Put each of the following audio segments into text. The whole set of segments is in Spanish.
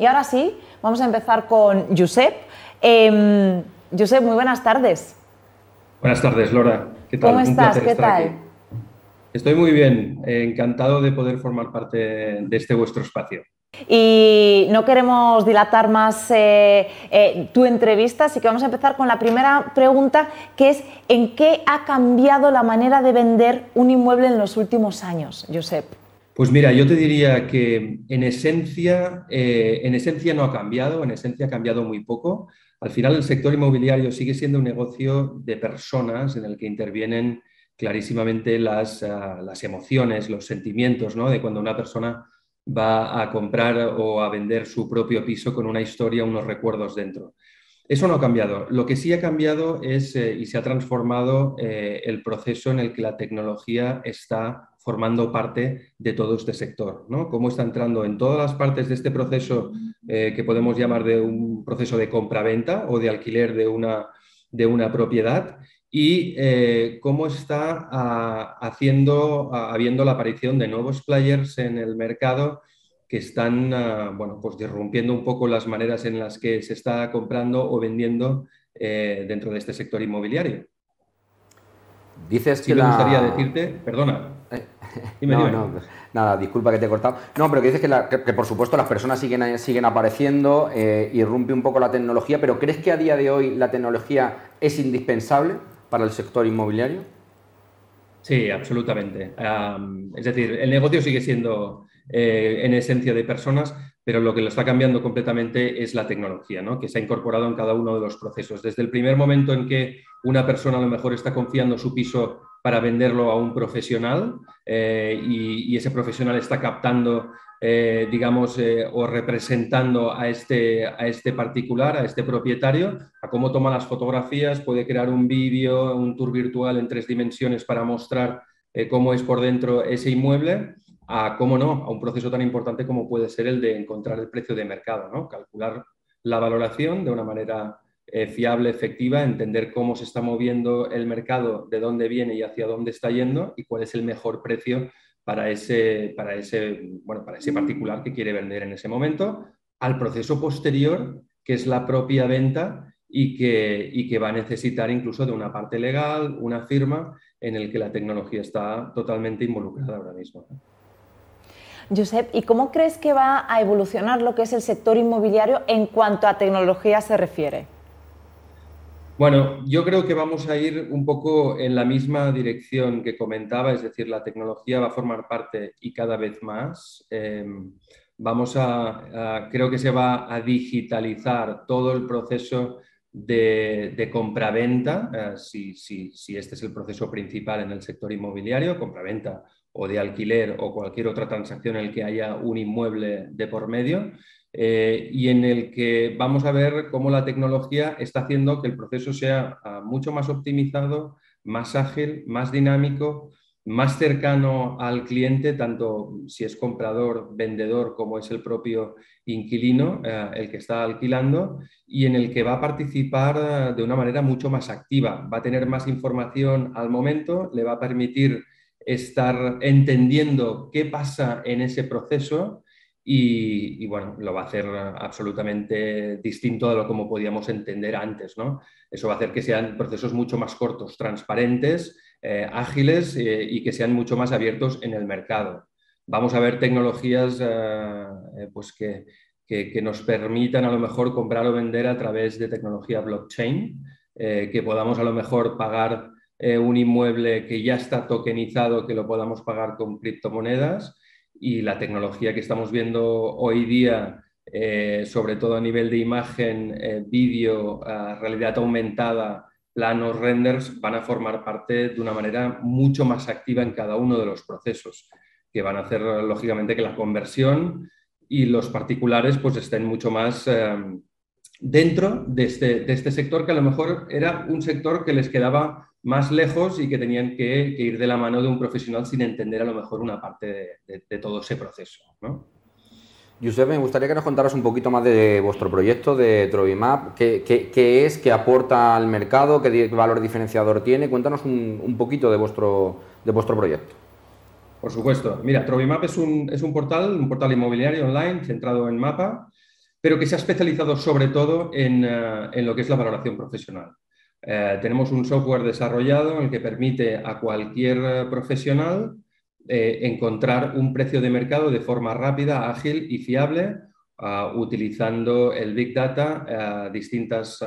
Y ahora sí, vamos a empezar con Josep. Eh, Josep, muy buenas tardes. Buenas tardes, Lora. ¿Qué tal? ¿Cómo estás? ¿Qué tal? Estoy muy bien, encantado de poder formar parte de este vuestro espacio. Y no queremos dilatar más eh, eh, tu entrevista, así que vamos a empezar con la primera pregunta, que es ¿en qué ha cambiado la manera de vender un inmueble en los últimos años, Josep? Pues mira, yo te diría que en esencia, eh, en esencia no ha cambiado, en esencia ha cambiado muy poco. Al final el sector inmobiliario sigue siendo un negocio de personas en el que intervienen clarísimamente las, ah, las emociones, los sentimientos, ¿no? De cuando una persona va a comprar o a vender su propio piso con una historia, unos recuerdos dentro. Eso no ha cambiado. Lo que sí ha cambiado es eh, y se ha transformado eh, el proceso en el que la tecnología está formando parte de todo este sector. ¿no? Cómo está entrando en todas las partes de este proceso eh, que podemos llamar de un proceso de compra-venta o de alquiler de una, de una propiedad y eh, cómo está ah, haciendo, ah, habiendo la aparición de nuevos players en el mercado que están ah, bueno, pues disrumpiendo un poco las maneras en las que se está comprando o vendiendo eh, dentro de este sector inmobiliario. Dices que me gustaría decirte, perdona. Eh, no, no, nada, disculpa que te he cortado. No, pero que dices que, por supuesto las personas siguen, siguen apareciendo, irrumpe un poco la tecnología, pero ¿crees que a día de hoy la tecnología es indispensable? para el sector inmobiliario? Sí, absolutamente. es decir, el negocio sigue siendo eh, en esencia de personas, pero lo que lo está cambiando completamente es la tecnología, ¿no? que se ha incorporado en cada uno de los procesos. Desde el primer momento en que una persona a lo mejor está confiando su piso para venderlo a un profesional eh, y, ese profesional está captando eh, digamos, eh, o representando a este, a este particular, a este propietario, a cómo toma las fotografías, puede crear un vídeo, un tour virtual en tres dimensiones para mostrar eh, cómo es por dentro ese inmueble, a cómo no, a un proceso tan importante como puede ser el de encontrar el precio de mercado, ¿no? calcular la valoración de una manera fiable, efectiva, entender cómo se está moviendo el mercado, de dónde viene y hacia dónde está yendo y cuál es el mejor precio para ese, para ese, bueno, para ese particular que quiere vender en ese momento, al proceso posterior, que es la propia venta y que, y que va a necesitar incluso de una parte legal, una firma, en el que la tecnología está totalmente involucrada ahora mismo. Josep, ¿y cómo crees que va a evolucionar lo que es el sector inmobiliario en cuanto a tecnología se refiere? Bueno, yo creo que vamos a ir un poco en la misma dirección que comentaba, es decir, la tecnología va a formar parte y cada vez más. Em, vamos a, creo que se va a digitalizar todo el proceso de, compraventa, eh, si, si, este es el proceso principal en el sector inmobiliario, compraventa o de alquiler o cualquier otra transacción en el que haya un inmueble de por medio. Eh, y en el que vamos a ver cómo la tecnología está haciendo que el proceso sea ah, mucho más optimizado, más ágil, más dinámico, más cercano al cliente, tanto si es comprador, vendedor, como es el propio inquilino, eh, el que está alquilando, y en el que va a participar ah, de una manera mucho más activa. Va a tener más información al momento, le va a permitir estar entendiendo qué pasa en ese proceso y, bueno, lo va a hacer absolutamente distinto a lo como podíamos entender antes. ¿no? Eso va a hacer que sean procesos mucho más cortos, transparentes, eh, ágiles eh, y que sean mucho más abiertos en el mercado. Vamos a ver tecnologías eh, pues que, que, nos permitan a lo mejor comprar o vender a través de tecnología blockchain, que podamos a lo mejor pagar un inmueble que ya está tokenizado, que lo podamos pagar con criptomonedas y la tecnología que estamos viendo hoy día, sobre todo a nivel de imagen, vídeo, realidad aumentada, planos, renders, van a formar parte de una manera mucho más activa en cada uno de los procesos, que van a hacer lógicamente que la conversión y los particulares pues estén mucho más eh, dentro de este, de este sector que a lo mejor era un sector que les quedaba más lejos y que tenían que, ir de la mano de un profesional sin entender a lo mejor una parte de, todo ese proceso. ¿no? Josep, me gustaría que nos contaras un poquito más de vuestro proyecto de Trovimap, qué, es, qué aporta al mercado, qué valor diferenciador tiene. Cuéntanos un, poquito de vuestro, de vuestro proyecto. Por supuesto. Mira, Trovimap es un, es un portal, un portal inmobiliario online centrado en mapa pero que se ha especializado sobre todo en, en lo que es la valoración profesional. tenemos un software desarrollado en el que permite a cualquier profesional encontrar un precio de mercado de forma rápida, ágil y fiable utilizando el Big Data, distintas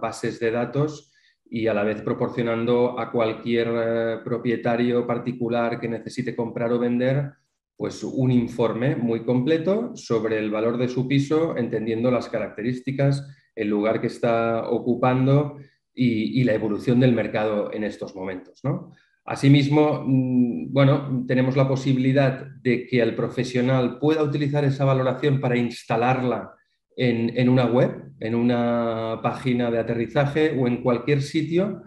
bases de datos y a la vez proporcionando a cualquier eh, propietario particular que necesite comprar o vender pues un informe muy completo sobre el valor de su piso, entendiendo las características, el lugar que está ocupando y, y la evolución del mercado en estos momentos. ¿no? Asimismo, mm, bueno, tenemos la posibilidad de que el profesional pueda utilizar esa valoración para instalarla en, una web, en una página de aterrizaje o en cualquier sitio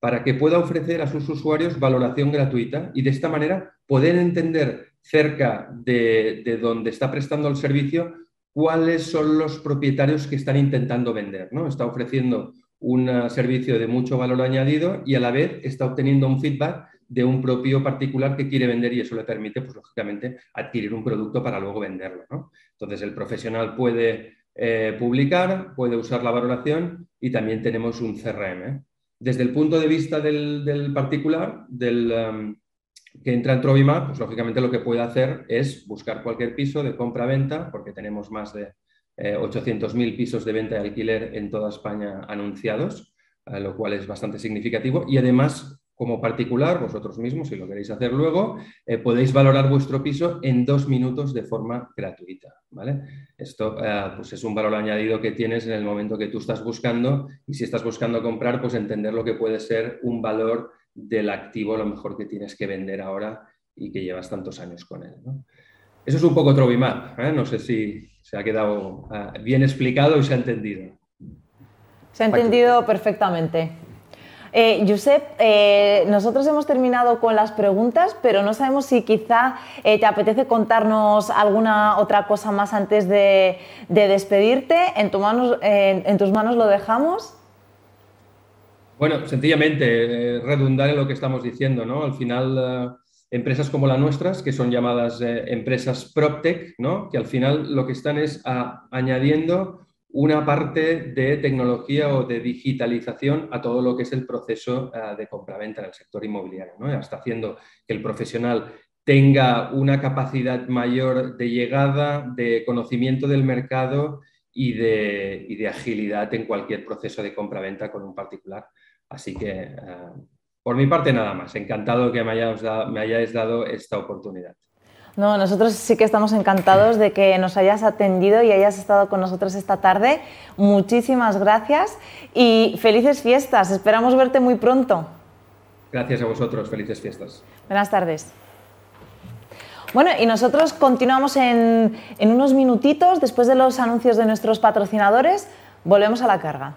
para que pueda ofrecer a sus usuarios valoración gratuita y de esta manera poder entender cerca de, de donde está prestando el servicio cuáles son los propietarios que están intentando vender. ¿no? Está ofreciendo un servicio de mucho valor añadido y a la vez está obteniendo un feedback de un propio particular que quiere vender y eso le permite, pues lógicamente, adquirir un producto para luego venderlo. Entonces, el profesional puede eh, publicar, puede usar la valoración y también tenemos un CRM. ¿eh? Desde el punto de vista del, particular, del um, que entra en Trovimap, pues lógicamente lo que puede hacer es buscar cualquier piso de compra-venta, porque tenemos más de 800.000 eh, pisos de venta y alquiler en toda España anunciados, eh, lo cual es bastante significativo. Y además, como particular, vosotros mismos, si lo queréis hacer luego, eh, podéis valorar vuestro piso en dos minutos de forma gratuita. ¿vale? Esto pues es un valor añadido que tienes en el momento que tú estás buscando y si estás buscando comprar, pues entender lo que puede ser un valor del activo, a lo mejor que tienes que vender ahora y que llevas tantos años con él. Eso es un poco Trovimap. No sé si, se ha quedado ah, bien explicado y se ha entendido. Se ha entendido perfectamente. Eh, Josep, eh, nosotros hemos terminado con las preguntas, pero no sabemos si quizá eh, te apetece contarnos alguna otra cosa más antes de, despedirte. En, en, tus manos lo dejamos. Bueno, sencillamente redundar en lo que estamos diciendo, ¿no? Al final empresas como las nuestras, que son llamadas eh, empresas PropTech, ¿no? que al final lo que están es añadiendo una parte de tecnología o de digitalización a todo lo que es el proceso uh, de compraventa en el sector inmobiliario. ¿no? Está haciendo que el profesional tenga una capacidad mayor de llegada, de conocimiento del mercado y de, agilidad en cualquier proceso de compraventa con un particular. Así que uh, por mi parte, nada más. Encantado que me hayáis dado, esta oportunidad. No, nosotros sí que estamos encantados de que nos hayas atendido y hayas estado con nosotros esta tarde. Muchísimas gracias y felices fiestas. Esperamos verte muy pronto. Gracias a vosotros. Felices fiestas. Buenas tardes. Bueno, y nosotros continuamos en, en unos minutitos después de los anuncios de nuestros patrocinadores. Volvemos a la carga.